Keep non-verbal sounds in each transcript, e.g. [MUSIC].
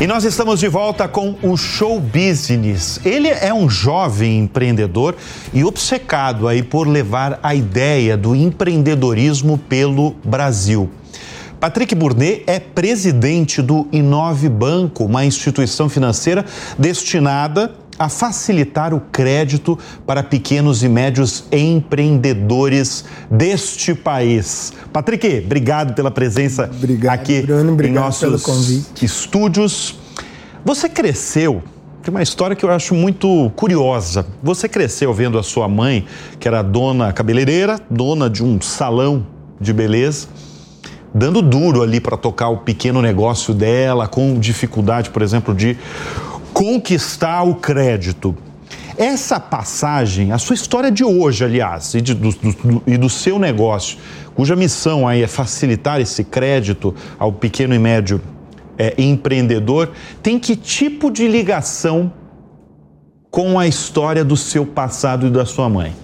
E nós estamos de volta com o Show Business. Ele é um jovem empreendedor e obcecado aí por levar a ideia do empreendedorismo pelo Brasil. Patrick Burnet é presidente do Inove Banco, uma instituição financeira destinada a facilitar o crédito para pequenos e médios empreendedores deste país. Patrick, obrigado pela presença obrigado, aqui Bruno, em nossos estúdios. Você cresceu tem uma história que eu acho muito curiosa. Você cresceu vendo a sua mãe, que era dona cabeleireira, dona de um salão de beleza, dando duro ali para tocar o pequeno negócio dela, com dificuldade, por exemplo, de conquistar o crédito. Essa passagem, a sua história de hoje, aliás, e, de, do, do, e do seu negócio, cuja missão aí é facilitar esse crédito ao pequeno e médio é, empreendedor, tem que tipo de ligação com a história do seu passado e da sua mãe?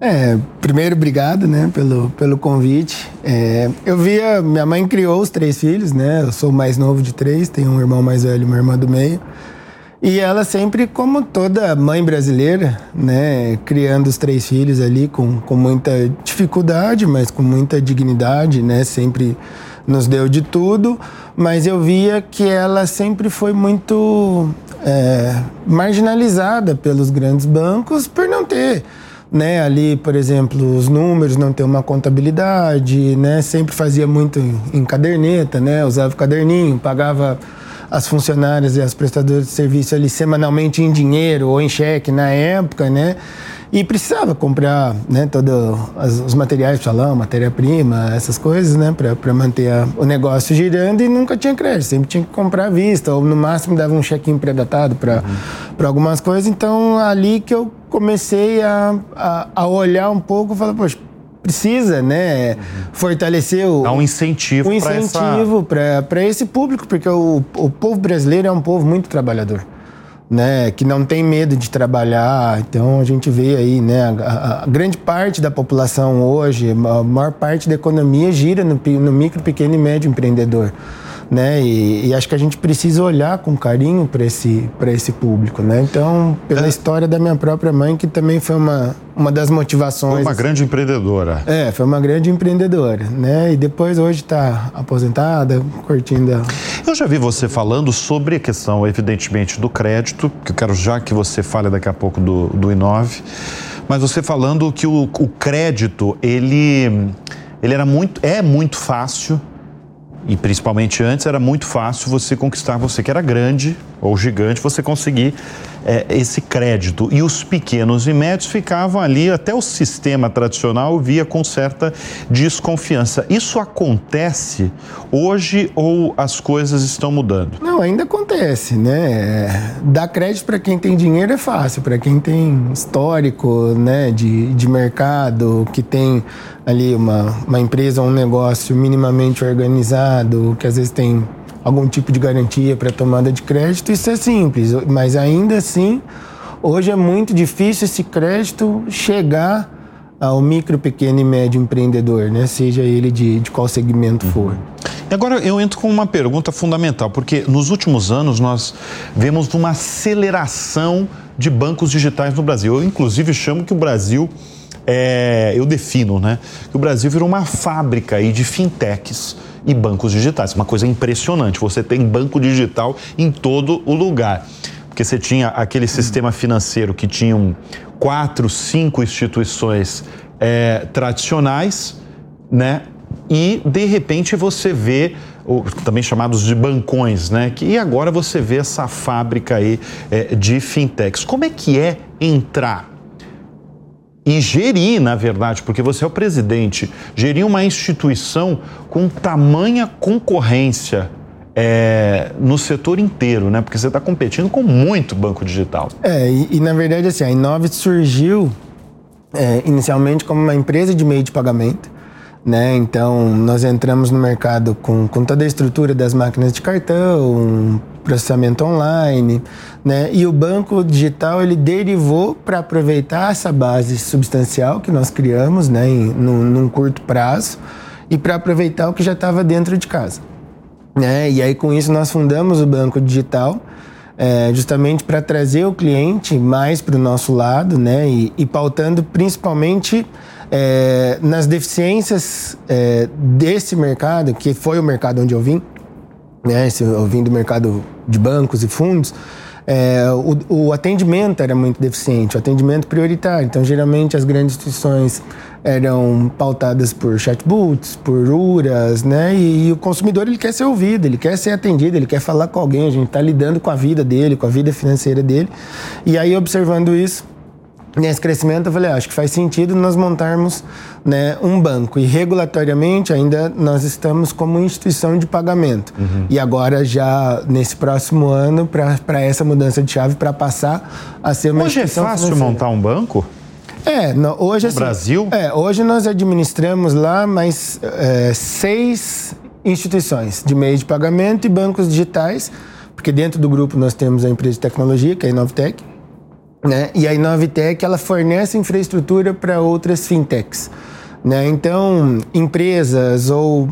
É, primeiro, obrigado, né, pelo, pelo convite. É, eu via, minha mãe criou os três filhos, né, eu sou o mais novo de três, tenho um irmão mais velho e uma irmã do meio. E ela sempre, como toda mãe brasileira, né, criando os três filhos ali com, com muita dificuldade, mas com muita dignidade, né, sempre nos deu de tudo, mas eu via que ela sempre foi muito é, marginalizada pelos grandes bancos por não ter né, ali, por exemplo, os números, não ter uma contabilidade, né, sempre fazia muito em caderneta, né, usava caderninho, pagava as funcionárias e as prestadoras de serviço ali semanalmente em dinheiro ou em cheque na época, né? E precisava comprar né, todos os materiais para salão, matéria-prima, essas coisas, né? Para manter a, o negócio girando e nunca tinha crédito, sempre tinha que comprar à vista, ou no máximo dava um chequinho pré-datado para uhum. algumas coisas. Então, ali que eu comecei a, a, a olhar um pouco e falar, poxa, precisa, né, uhum. fortalecer o... Dar um incentivo Um incentivo para esse público, porque o, o povo brasileiro é um povo muito trabalhador. Né, que não tem medo de trabalhar. Então a gente vê aí, né, a, a, grande parte da população hoje, a maior parte da economia gira no, no micro, pequeno e médio empreendedor né? E, e, acho que a gente precisa olhar com carinho para esse esse público, né? Então, pela é. história da minha própria mãe, que também foi uma uma das motivações. Foi uma grande empreendedora. É, foi uma grande empreendedora, né? E depois hoje está aposentada, curtindo. A... Eu já vi você falando sobre a questão, evidentemente, do crédito, que eu quero já que você fale daqui a pouco do, do Inove, mas você falando que o, o crédito ele ele era muito é muito fácil e principalmente antes era muito fácil você conquistar, você que era grande ou gigante, você conseguir é, esse crédito. E os pequenos e médios ficavam ali, até o sistema tradicional via com certa desconfiança. Isso acontece hoje ou as coisas estão mudando? Não, ainda acontece, né? Dar crédito para quem tem dinheiro é fácil, para quem tem histórico né, de, de mercado, que tem ali uma, uma empresa, um negócio minimamente organizado, que às vezes tem algum tipo de garantia para tomada de crédito, isso é simples, mas ainda assim, hoje é muito difícil esse crédito chegar ao micro, pequeno e médio empreendedor, né? seja ele de, de qual segmento uhum. for. Agora eu entro com uma pergunta fundamental, porque nos últimos anos nós vemos uma aceleração de bancos digitais no Brasil. Eu, inclusive, chamo que o Brasil, é, eu defino, né? Que o Brasil virou uma fábrica aí de fintechs e bancos digitais. Uma coisa impressionante. Você tem banco digital em todo o lugar. Porque você tinha aquele sistema financeiro que tinham quatro, cinco instituições é, tradicionais, né? E de repente você vê também chamados de bancões, né? E agora você vê essa fábrica aí é, de fintechs. Como é que é entrar e gerir, na verdade, porque você é o presidente, gerir uma instituição com tamanha concorrência é, no setor inteiro, né? Porque você está competindo com muito banco digital. É, e, e na verdade, assim, a Inove surgiu é, inicialmente como uma empresa de meio de pagamento. Né? Então, nós entramos no mercado com, com toda a estrutura das máquinas de cartão, processamento online, né? E o banco digital ele derivou para aproveitar essa base substancial que nós criamos, né, em, num, num curto prazo, e para aproveitar o que já estava dentro de casa. Né? E aí, com isso, nós fundamos o Banco Digital, é, justamente para trazer o cliente mais para o nosso lado, né? E, e pautando principalmente é, nas deficiências é, desse mercado, que foi o mercado onde eu vim, né? Eu vim do mercado de bancos e fundos. É, o, o, atendimento era muito deficiente, o atendimento prioritário. Então, geralmente, as grandes instituições eram pautadas por chatbots, por URAs, né? E, e, o consumidor ele quer ser ouvido, ele quer ser atendido, ele quer falar com alguém. A gente está lidando com a vida dele, com a vida financeira dele. E aí, observando isso, nesse crescimento, eu falei, ah, acho que faz sentido nós montarmos né, um banco. E regulatoriamente ainda nós estamos como instituição de pagamento. Uhum. E agora já nesse próximo ano, para essa mudança de chave, para passar a ser uma Hoje é fácil financeira. montar um banco? É, no, hoje assim, Brasil? É, hoje nós administramos lá mais é, seis instituições de meio de pagamento e bancos digitais, porque dentro do grupo nós temos a empresa de tecnologia, que é a Inovtech, né? E a Inovtech ela fornece infraestrutura para outras fintechs. Né? Então, empresas ou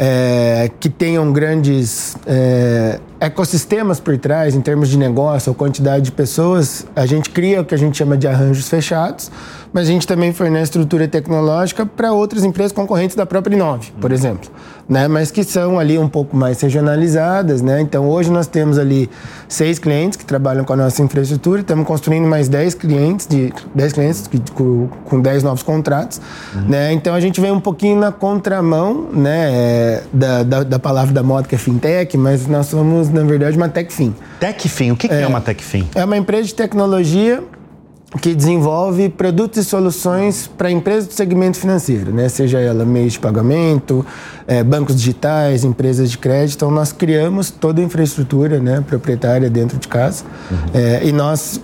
é, que tenham grandes é, ecossistemas por trás, em termos de negócio ou quantidade de pessoas, a gente cria o que a gente chama de arranjos fechados, mas a gente também fornece estrutura tecnológica para outras empresas concorrentes da própria Inove, por exemplo, né? mas que são ali um pouco mais regionalizadas. Né? Então, hoje nós temos ali seis clientes que trabalham com a nossa infraestrutura, estamos construindo mais dez clientes, de, dez clientes com, com dez novos contratos. Uhum. Né? Então, a gente vem um pouquinho na contramão né? É, da, da, da, palavra da moda que é fintech, mas nós somos, na verdade, uma techfin. Techfin, o que, que é, é uma techfin? É uma empresa de tecnologia que desenvolve produtos e soluções para empresas do segmento financeiro, né? seja ela meios de pagamento, é, bancos digitais, empresas de crédito. Então, nós criamos toda a infraestrutura né, proprietária dentro de casa uhum. é, e nós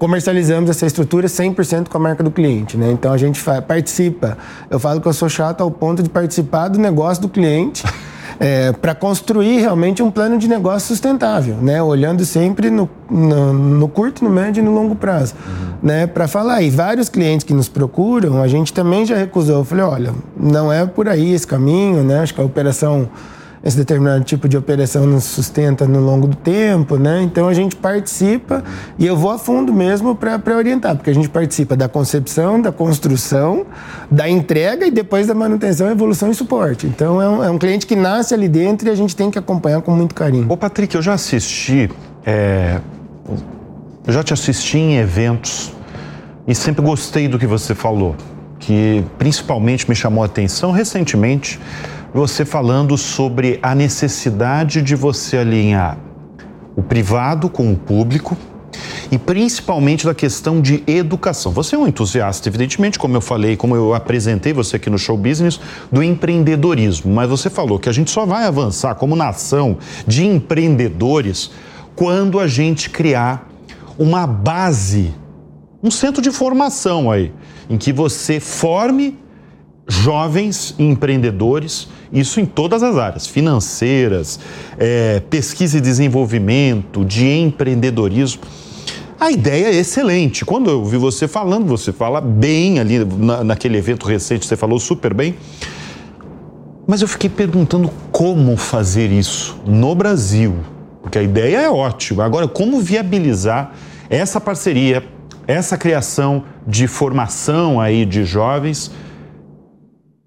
comercializamos essa estrutura 100% com a marca do cliente. Né? Então, a gente participa. Eu falo que eu sou chato ao ponto de participar do negócio do cliente. [LAUGHS] é, para construir realmente um plano de negócio sustentável, né? olhando sempre no, no, no curto, no médio e no longo prazo. Uhum. Né? Para falar, e vários clientes que nos procuram, a gente também já recusou. Eu falei, olha, não é por aí esse caminho, né? acho que a operação esse determinado tipo de operação nos sustenta no longo do tempo, né? Então a gente participa e eu vou a fundo mesmo para orientar, porque a gente participa da concepção, da construção, da entrega e depois da manutenção, evolução e suporte. Então é um, é um cliente que nasce ali dentro e a gente tem que acompanhar com muito carinho. Ô Patrick, eu já assisti, é... eu já te assisti em eventos e sempre gostei do que você falou, que principalmente me chamou a atenção recentemente você falando sobre a necessidade de você alinhar o privado com o público e principalmente da questão de educação. Você é um entusiasta, evidentemente, como eu falei, como eu apresentei você aqui no Show Business, do empreendedorismo, mas você falou que a gente só vai avançar como nação de empreendedores quando a gente criar uma base, um centro de formação aí, em que você forme jovens empreendedores, isso em todas as áreas, financeiras, é, pesquisa e desenvolvimento, de empreendedorismo. A ideia é excelente. Quando eu vi você falando, você fala bem ali na, naquele evento recente, você falou super bem. Mas eu fiquei perguntando como fazer isso no Brasil, porque a ideia é ótima. Agora, como viabilizar essa parceria, essa criação de formação aí de jovens?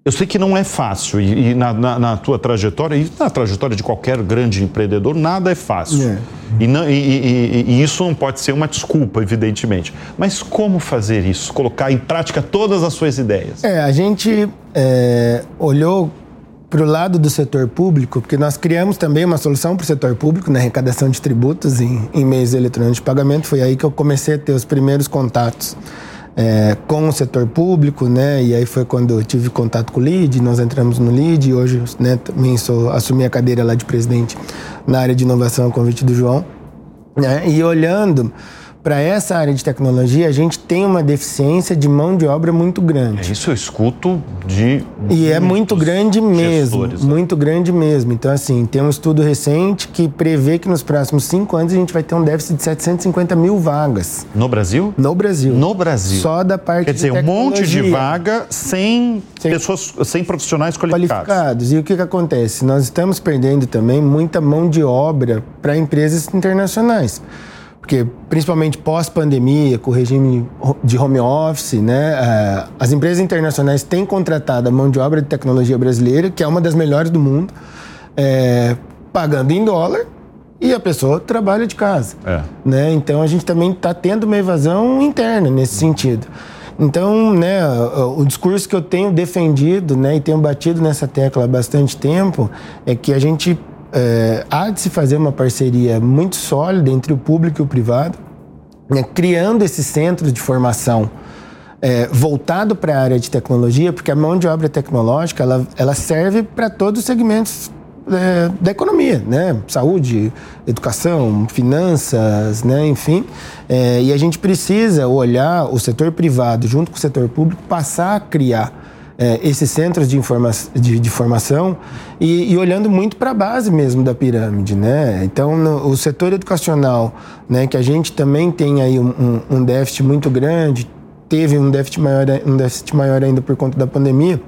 Eu sei que não é fácil e, e na, na, na, tua trajetória e na trajetória de qualquer grande empreendedor nada é fácil é. E, não, e, e, isso não pode ser uma desculpa, evidentemente. Mas como fazer isso? Colocar em prática todas as suas ideias? É, a gente é, olhou para o lado do setor público, porque nós criamos também uma solução para o setor público na arrecadação de tributos em, em meios eletrônicos de pagamento. Foi aí que eu comecei a ter os primeiros contatos é, com o setor público, né? E aí foi quando eu tive contato com o LID, nós entramos no LID hoje, né, também sou, assumi a cadeira lá de presidente na área de inovação, convite do João. Né? E olhando para essa área de tecnologia, a gente tem uma deficiência de mão de obra muito grande. É isso eu escuto de. E é muito grande mesmo. gestores, né? Muito grande mesmo. Então, assim, tem um estudo recente que prevê que nos próximos cinco anos a gente vai ter um déficit de 750 mil vagas No Brasil? no Brasil. No Brasil. Só da parte Quer dizer, um monte de vaga sem, Sem- pessoas, sem profissionais qualificados. qualificados. E o que, que acontece? Nós estamos perdendo também muita mão de obra para empresas internacionais. Porque, principalmente pós-pandemia, com o regime de home office, né, eh, as empresas internacionais têm contratado a mão de obra de tecnologia brasileira, que é uma das melhores do mundo, eh, pagando em dólar, e a pessoa trabalha de casa. É. né? Então a gente também está tendo uma evasão interna nesse sentido. Então, né, o, o discurso que eu tenho defendido, né, e tenho batido nessa tecla há bastante tempo, é que a gente é, há de se fazer uma parceria muito sólida entre o público e o privado, né, criando esses centros de formação é, voltado para a área de tecnologia, porque a mão de obra tecnológica ela, ela serve para todos os segmentos é, da economia, né? Saúde, educação, finanças, né? Enfim, É, e a gente precisa olhar o setor privado junto com o setor público passar a criar é, esses centros de, informa de, de formação e, e olhando muito para a base mesmo da pirâmide, né? Então, no, o setor educacional, né, que a gente também tem aí um, um, um déficit muito grande, teve um déficit maior, um déficit maior ainda por conta da pandemia.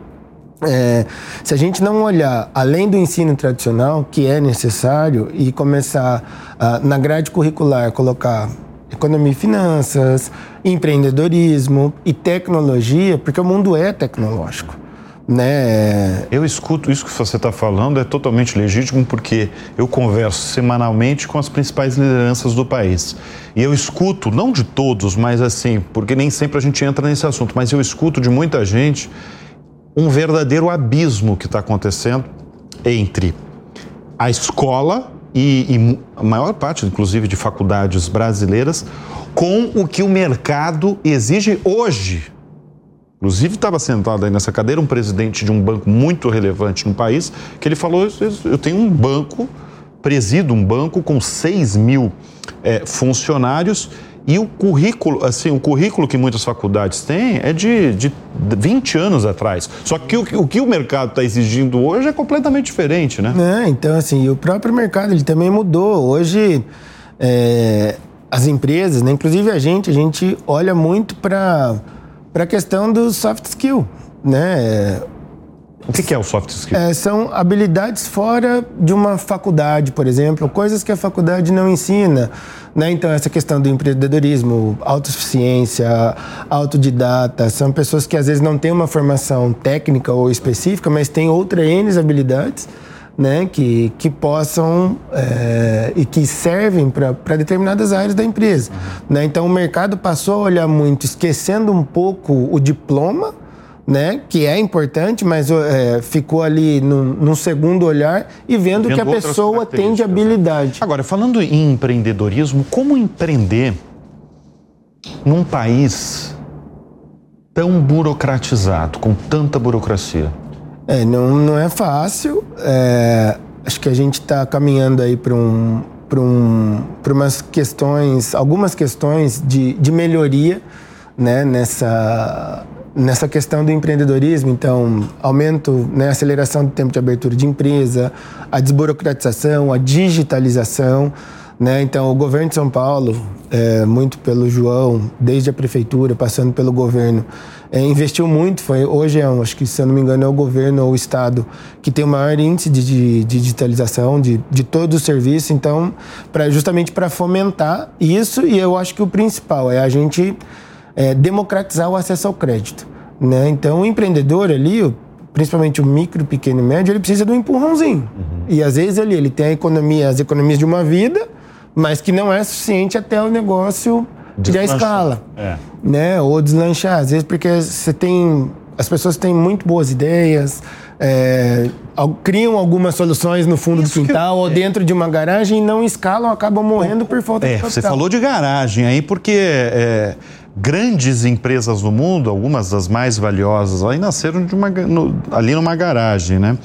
É, se a gente não olhar além do ensino tradicional, que é necessário, e começar ah, na grade curricular colocar economia e finanças, empreendedorismo e tecnologia, porque o mundo é tecnológico. Né? Eu escuto isso que você está falando, é totalmente legítimo, porque eu converso semanalmente com as principais lideranças do país. E eu escuto, não de todos, mas assim, porque nem sempre a gente entra nesse assunto, mas eu escuto de muita gente um verdadeiro abismo que está acontecendo entre a escola e, e a maior parte, inclusive, de faculdades brasileiras, com o que o mercado exige hoje. Inclusive, estava sentado aí nessa cadeira um presidente de um banco muito relevante no país, que ele falou: eu tenho um banco, presido um banco com 6 mil eh, funcionários. E o currículo, assim, o currículo que muitas faculdades têm é de, de 20 anos atrás. Só que o, que- o que o mercado está exigindo hoje é completamente diferente, né? É, então, assim, o próprio mercado ele também mudou. Hoje, é, as empresas, né, inclusive a gente, a gente olha muito para a questão do soft skill, né? O que que é o soft skill? É, são habilidades fora de uma faculdade, por exemplo, coisas que a faculdade não ensina. Né? Então, essa questão do empreendedorismo, autossuficiência, autodidata, são pessoas que às vezes não têm uma formação técnica ou específica, mas têm outras N habilidades né? que, que possam é, e que servem para determinadas áreas da empresa. Né? Então, o mercado passou a olhar muito, esquecendo um pouco o diploma né? Que é importante, mas é, ficou ali num, segundo olhar e vendo, Vendo que a pessoa tem de né? habilidade. Agora, falando em empreendedorismo, como empreender num país tão burocratizado, com tanta burocracia? É, não, não é fácil. é, acho que a gente está caminhando aí para um, para um, umas questões, algumas questões de, de melhoria, né? Nessa nessa questão do empreendedorismo, então, aumento, né, aceleração do tempo de abertura de empresa, a desburocratização, a digitalização, né? Então, o governo de São Paulo, é, muito pelo João, desde a prefeitura, passando pelo governo, é, investiu muito. Foi, hoje, é, um- acho que, se eu não me engano, é o governo ou o Estado que tem o maior índice de, de- de digitalização de, de todo o serviço. Então, pra, justamente para fomentar isso, e eu acho que o principal é a gente é, democratizar o acesso ao crédito. Né? Então, o empreendedor ali, principalmente o micro, pequeno e médio, ele precisa de um empurrãozinho. E às vezes ali ele tem a economia, as economias de uma vida, mas que não é suficiente até o negócio de Deslanchar. escala. É. Né? Ou deslanchar. Às vezes porque você tem. As pessoas têm muito boas ideias, é, criam algumas soluções no fundo Isso do que eu- quintal ou dentro de uma garagem e não escalam, acabam morrendo por falta É, de capital. você falou de garagem aí, porque é, grandes empresas no mundo, algumas das mais valiosas, aí nasceram de uma, no, ali numa garagem, né?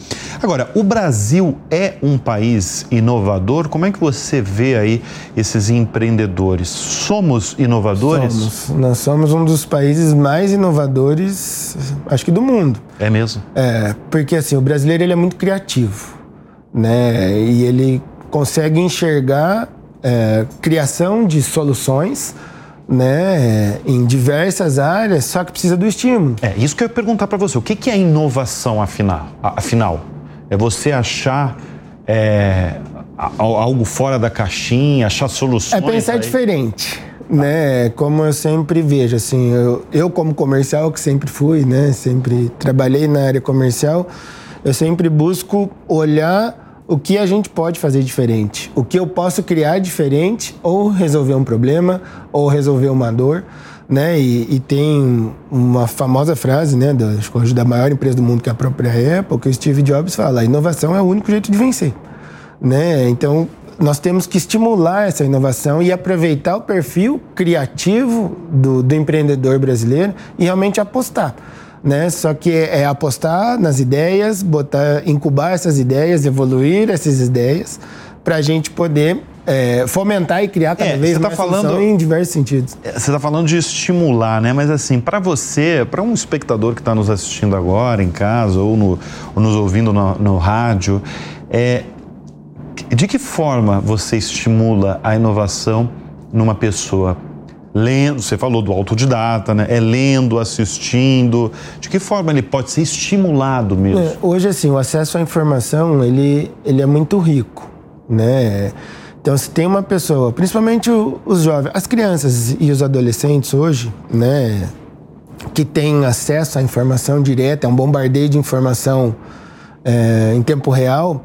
Agora, o Brasil é um país inovador? Como é que você vê aí esses empreendedores? Somos inovadores? Somos. Nós somos um dos países mais inovadores, acho que do mundo. É mesmo? É, porque assim, o brasileiro ele é muito criativo, né? E ele consegue enxergar é, criação de soluções né, em diversas áreas, só que precisa do estímulo. É, isso que eu ia perguntar para você. O que, que é inovação, afinal? afinal? É você achar é, algo fora da caixinha, achar soluções? É pensar aí? diferente. Né, como eu sempre vejo, assim, eu, eu como comercial que sempre fui, né, sempre trabalhei na área comercial, eu sempre busco olhar o que a gente pode fazer diferente, o que eu posso criar diferente ou resolver um problema ou resolver uma dor, né? E, e tem uma famosa frase, né, da, da maior empresa do mundo que é a própria Apple, que o Steve Jobs fala: a inovação é o único jeito de vencer, né? Então nós temos que estimular essa inovação e aproveitar o perfil criativo do, do empreendedor brasileiro e realmente apostar né? Só que é, é apostar nas ideias, botar, incubar essas ideias, evoluir essas ideias, para a gente poder é, fomentar e criar cada é, vez tá mais falando em diversos sentidos. É, você está falando de estimular, né? Mas assim, para você, para um espectador que está nos assistindo agora em casa ou, no, ou nos ouvindo no, no rádio, é, de que forma você estimula a inovação numa pessoa? Lendo, você falou do autodidata, né? É lendo, assistindo. De que forma ele pode ser estimulado mesmo? É, hoje, assim, o acesso à informação, ele, ele é muito rico, né? Então, se tem uma pessoa, principalmente os jovens, as crianças e os adolescentes hoje, né? Que têm acesso à informação direta, é um bombardeio de informação é, em tempo real,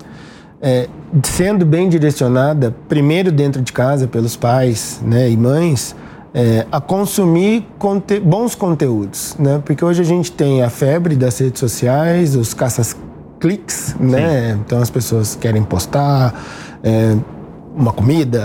é, sendo bem direcionada, primeiro dentro de casa pelos pais né, e mães, é, a consumir conte bons conteúdos, né? Porque hoje a gente tem a febre das redes sociais, os caças-cliques, né? Então as pessoas querem postar é, uma comida,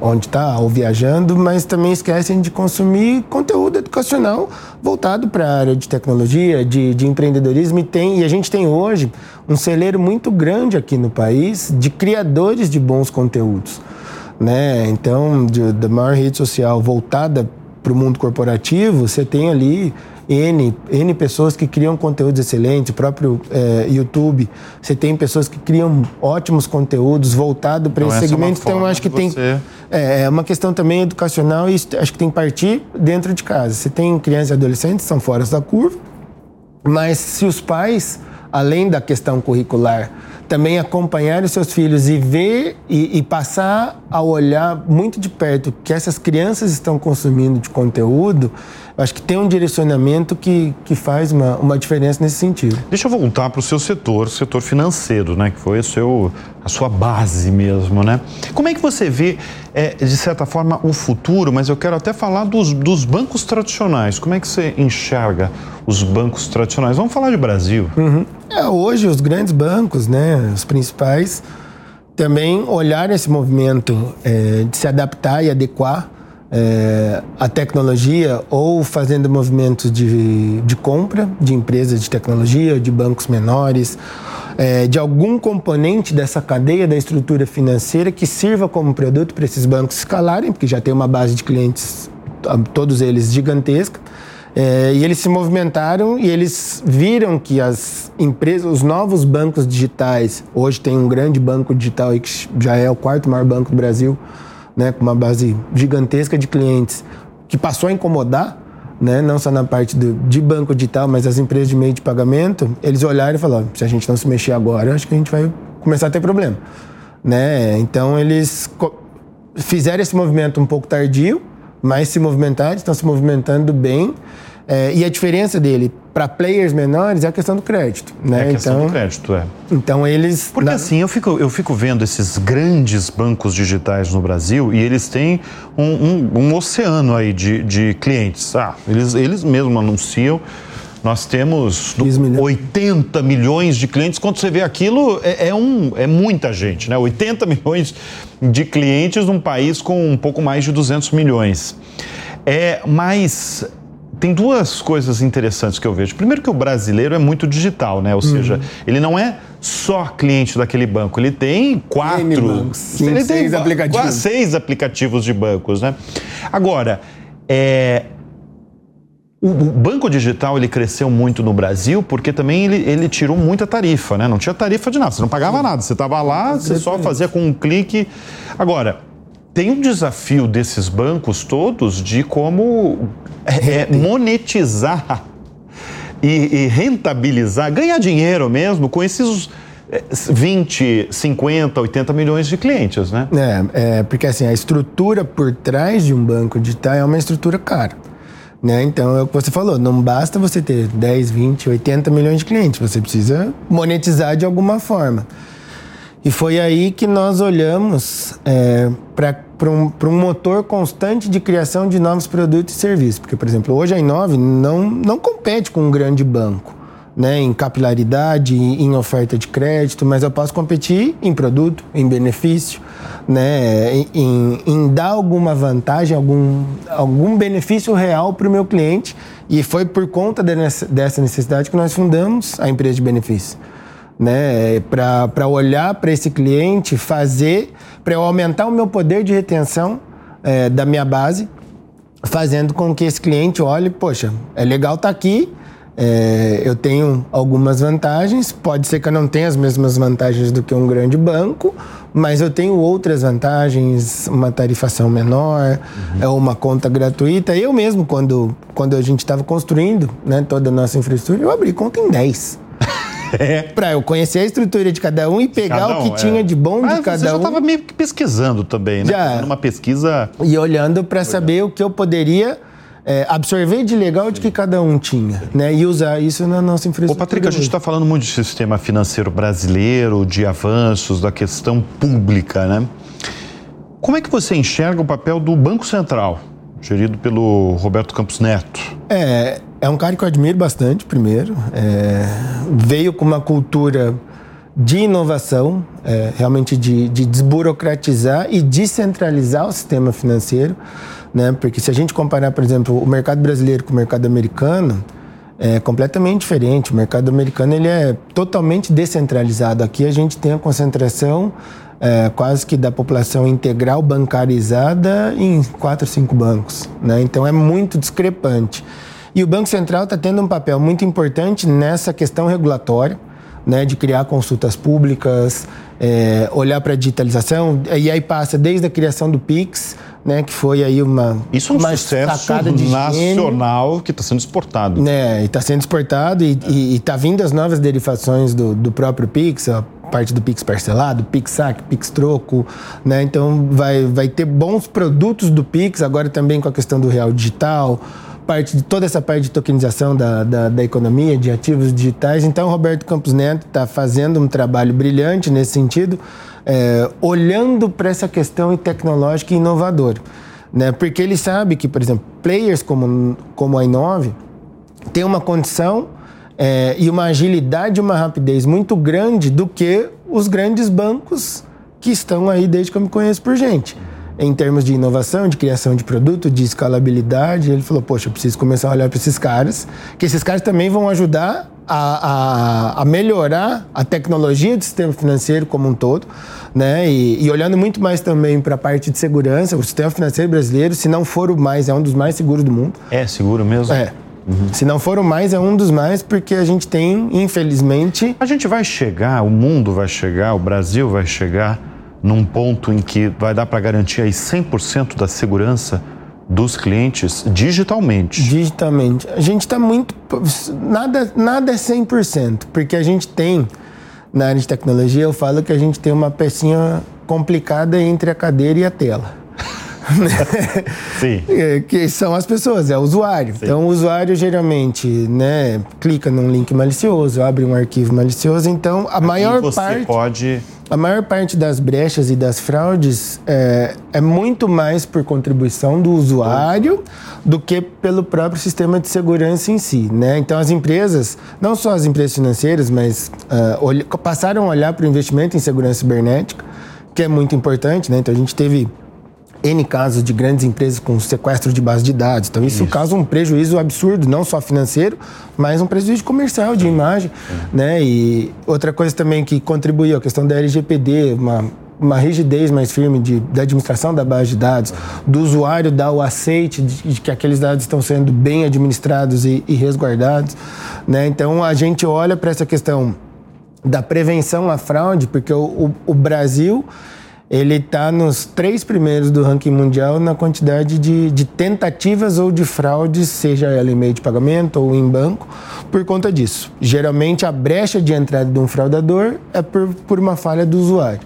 onde está, ou viajando, mas também esquecem de consumir conteúdo educacional voltado para a área de tecnologia, de, de empreendedorismo e tem e a gente tem hoje um celeiro muito grande aqui no país de criadores de bons conteúdos né? Então, de, da maior rede social voltada para o mundo corporativo, você tem ali N, N pessoas que criam conteúdos excelentes, o próprio é, YouTube. Você tem pessoas que criam ótimos conteúdos voltados para então, esse é segmento. É então, acho que tem. Você... É, é uma questão também educacional e acho que tem que partir dentro de casa. Você tem crianças e adolescentes que são fora da curva, mas se os pais, além da questão curricular, também acompanhar os seus filhos e ver e, e, passar a olhar muito de perto o que essas crianças estão consumindo de conteúdo, acho que tem um direcionamento que, que faz uma, uma diferença nesse sentido. Deixa eu voltar para o seu setor, setor financeiro, né, que foi o seu, a sua base mesmo, né? Como é que você vê, é, de certa forma, o futuro, mas eu quero até falar dos, dos bancos tradicionais. Como é que você enxerga os bancos tradicionais? Vamos falar de Brasil. Uhum. É, hoje, os grandes bancos, né, os principais, também olharam esse movimento é, de se adaptar e adequar é, a tecnologia ou fazendo movimentos de, de compra de empresas de tecnologia, de bancos menores, é, de algum componente dessa cadeia da estrutura financeira que sirva como produto para esses bancos escalarem, porque já tem uma base de clientes, todos eles gigantesca. É, e eles se movimentaram e eles viram que as empresas, os novos bancos digitais, hoje tem um grande banco digital aí que já é o quarto maior banco do Brasil, né, com uma base gigantesca de clientes, que passou a incomodar, né, não só na parte do, de banco digital, mas as empresas de meio de pagamento, eles olharam e falaram: se a gente não se mexer agora, acho que a gente vai começar a ter problema. Né? Então eles fizeram esse movimento um pouco tardio, mas se movimentaram, estão se movimentando bem. É, e a diferença dele para players menores é a questão do crédito, né? É a questão então, do crédito, é. Então eles... Porque na... assim, eu fico, eu fico vendo esses grandes bancos digitais no Brasil e eles têm um, um, um oceano aí de, de clientes. Ah, eles, eles mesmos anunciam nós temos 80 milhões de clientes. Quando você vê aquilo, é, é, um, é muita gente, né? 80 milhões de clientes num país com um pouco mais de 200 milhões. É, mas tem duas coisas interessantes que eu vejo. Primeiro que o brasileiro é muito digital, né? Ou uhum. seja, ele não é só cliente daquele banco, ele tem quatro, ele tem seis aplicativos. Quase seis aplicativos de bancos, né? Agora, é, o, banco digital ele cresceu muito no Brasil porque também ele, ele tirou muita tarifa, né? Não tinha tarifa de nada, você não pagava nada, você estava lá, você só fazia com um clique. Agora, tem um desafio desses bancos todos de como é, é monetizar e, e, rentabilizar, ganhar dinheiro mesmo com esses 20, 50, 80 milhões de clientes, né? É, é porque assim, a estrutura por trás de um banco digital é uma estrutura cara. Né? Então, é o que você falou, não basta você ter 10, 20, 80 milhões de clientes, você precisa monetizar de alguma forma. E foi aí que nós olhamos é, para um, um motor constante de criação de novos produtos e serviços. Porque, por exemplo, hoje a Inove não, não compete com um grande banco. Né, em capilaridade, em oferta de crédito, mas eu posso competir em produto, em benefício, né, em, em dar alguma vantagem, algum, algum benefício real para o meu cliente. E foi por conta dessa necessidade que nós fundamos a empresa de benefício né? Para olhar para esse cliente, fazer, para eu aumentar o meu poder de retenção é, da minha base, fazendo com que esse cliente olhe, poxa, é legal estar tá aqui, é, eu tenho algumas vantagens, pode ser que eu não tenha as mesmas vantagens do que um grande banco, mas eu tenho outras vantagens, uma tarifação menor, uhum. é uma conta gratuita. Eu mesmo, quando, quando a gente estava construindo né, toda a nossa infraestrutura, eu abri conta em 10. [LAUGHS] É. Pra eu conhecer a estrutura de cada um e pegar um, o que é. tinha de bom de cada você um. Você já estava meio que pesquisando também, né? Já. Uma pesquisa. E olhando para saber o que eu poderia. É, absorver de legal de que cada um tinha, né? E usar isso na nossa infraestrutura. Ô, Patrick, a gente está falando muito de sistema financeiro brasileiro, de avanços, da questão pública, né? Como é que você enxerga o papel do Banco Central, gerido pelo Roberto Campos Neto? É, é um cara que eu admiro bastante, primeiro. É, veio com uma cultura de inovação, é, realmente de, de, desburocratizar e descentralizar o sistema financeiro, né? Porque se a gente comparar, por exemplo, o mercado brasileiro com o mercado americano, é completamente diferente. O mercado americano ele é totalmente descentralizado. Aqui a gente tem a concentração é, quase que da população integral bancarizada em quatro, cinco bancos, né? Então é muito discrepante. E o Banco Central está tendo um papel muito importante nessa questão regulatória, né, de criar consultas públicas, é, olhar para a digitalização, e aí passa desde a criação do PIX, né, que foi aí uma Isso é um uma sucesso nacional que está sendo exportado. Né, está sendo exportado e está vindo as novas derivações do, do próprio PIX, a parte do Pix parcelado, Pix saque, Pix troco, né? Então vai, vai ter bons produtos do Pix, agora também com a questão do real digital, parte de toda essa parte de tokenização da, da, da economia, de ativos digitais. Então, Roberto Campos Neto está fazendo um trabalho brilhante nesse sentido, é, olhando para essa questão tecnológica e inovadora. Né? Porque ele sabe que, por exemplo, players como, como a Inove têm uma condição é, e uma agilidade, uma rapidez muito grande do que os grandes bancos que estão aí desde que eu me conheço por gente em termos de inovação, de criação de produto, de escalabilidade. Ele falou: Poxa, eu preciso começar a olhar para esses caras, que esses caras também vão ajudar a, a, a, melhorar a tecnologia do sistema financeiro como um todo, né? E, e olhando muito mais também para a parte de segurança, o sistema financeiro brasileiro, se não for o mais, é um dos mais seguros do mundo. É seguro mesmo? É. Uhum. Se não for o mais, é um dos mais, porque a gente tem, infelizmente. A gente vai chegar, o mundo vai chegar, o Brasil vai chegar num ponto em que vai dar para garantir aí 100% da segurança dos clientes digitalmente. Digitalmente. A gente está muito. Nada, nada é 100%, porque a gente tem, na área de tecnologia, eu falo que a gente tem uma pecinha complicada entre a cadeira e a tela. [LAUGHS] Sim. É, que são as pessoas, é o usuário. Sim. Então, o usuário geralmente né, clica num link malicioso, abre um arquivo malicioso. Então, a maior você parte. pode a maior parte das brechas e das fraudes é, é, muito mais por contribuição do usuário do que pelo próprio sistema de segurança em si. Né? Então, as empresas, não só as empresas financeiras, mas uh, passaram a olhar para o investimento em segurança cibernética, que é muito importante. Né? Então, a gente teve N casos de grandes empresas com sequestro de base de dados. Então, isso, isso. causa um prejuízo absurdo, não só financeiro, mas um prejuízo comercial, de imagem. Né? E outra coisa também que contribuiu, a questão da LGPD, uma, uma rigidez mais firme de, da administração da base de dados, do usuário dar o aceite de, de que aqueles dados estão sendo bem administrados e, e resguardados. Né? Então, a gente olha para essa questão da prevenção à fraude, porque o, o, o Brasil ele está nos três primeiros do ranking mundial na quantidade de, de, tentativas ou de fraudes, seja ela em meio de pagamento ou em banco, por conta disso. Geralmente a brecha de entrada de um fraudador é por, por uma falha do usuário.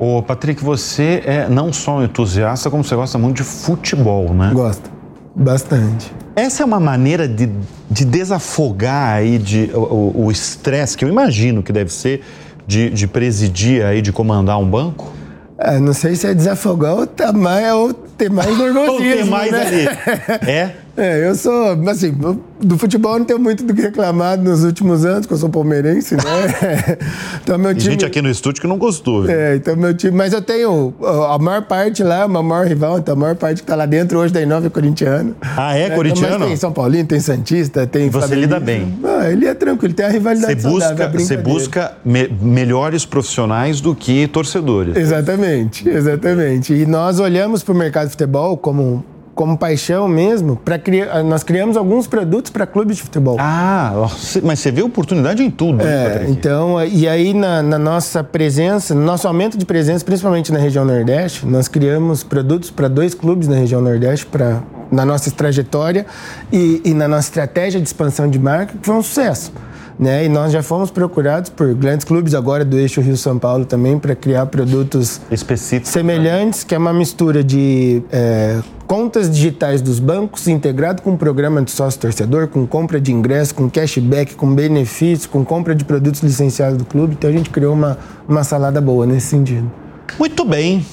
Ô, Patrick, você é não só um entusiasta, como você gosta muito de futebol, né? Gosto. Bastante. Essa é uma maneira de, de desafogar aí de, o estresse, que eu imagino que deve ser, de, de presidir aí, de comandar um banco? É, não sei se é desafogar ou, tá mais, ou ter mais nervosismo. ou ter mais né? ali. É? É, eu sou, assim, do futebol não tenho muito do que reclamar nos últimos anos, porque eu sou palmeirense, né? [LAUGHS] então, meu time... gente aqui no estúdio que não gostou. Viu? É, então meu time... Mas eu tenho a maior parte lá, uma maior rival, então a maior parte que tá lá dentro hoje da Inova é corintiano. Ah, é? é corintiano? Então, tem São Paulino, tem Santista, tem... E você lida bem? Ah, ele é tranquilo, tem a rivalidade Você busca, você busca me melhores profissionais do que torcedores. Exatamente, exatamente. E nós olhamos para o mercado futebol como como paixão mesmo, para criar, nós criamos alguns produtos para clubes de futebol. Ah, mas você vê oportunidade em tudo. É, então, e aí na, na, nossa presença, no nosso aumento de presença, principalmente na região Nordeste, nós criamos produtos para dois clubes na região Nordeste, para na nossa trajetória e, e na nossa estratégia de expansão de marca, que foi um sucesso. Né? E nós já fomos procurados por grandes clubes agora do eixo Rio-São Paulo também para criar produtos específicos semelhantes, que é uma mistura de é, contas digitais dos bancos integrado com um programa de sócio torcedor, com compra de ingresso, com cashback, com benefícios, com compra de produtos licenciados do clube. Então a gente criou uma, uma salada boa nesse sentido. Muito bem.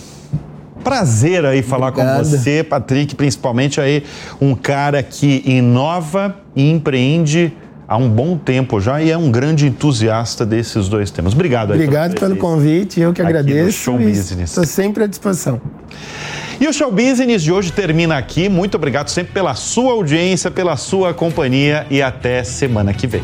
Prazer aí falar Obrigado. com você, Patrick, principalmente aí um cara que inova e empreende há um bom tempo já e é um grande entusiasta desses dois temas. Obrigado. Obrigado pelo convite, eu que agradeço. Estou sempre à disposição. E o Show Business de hoje termina aqui. Muito obrigado sempre pela sua audiência, pela sua companhia e até semana que vem.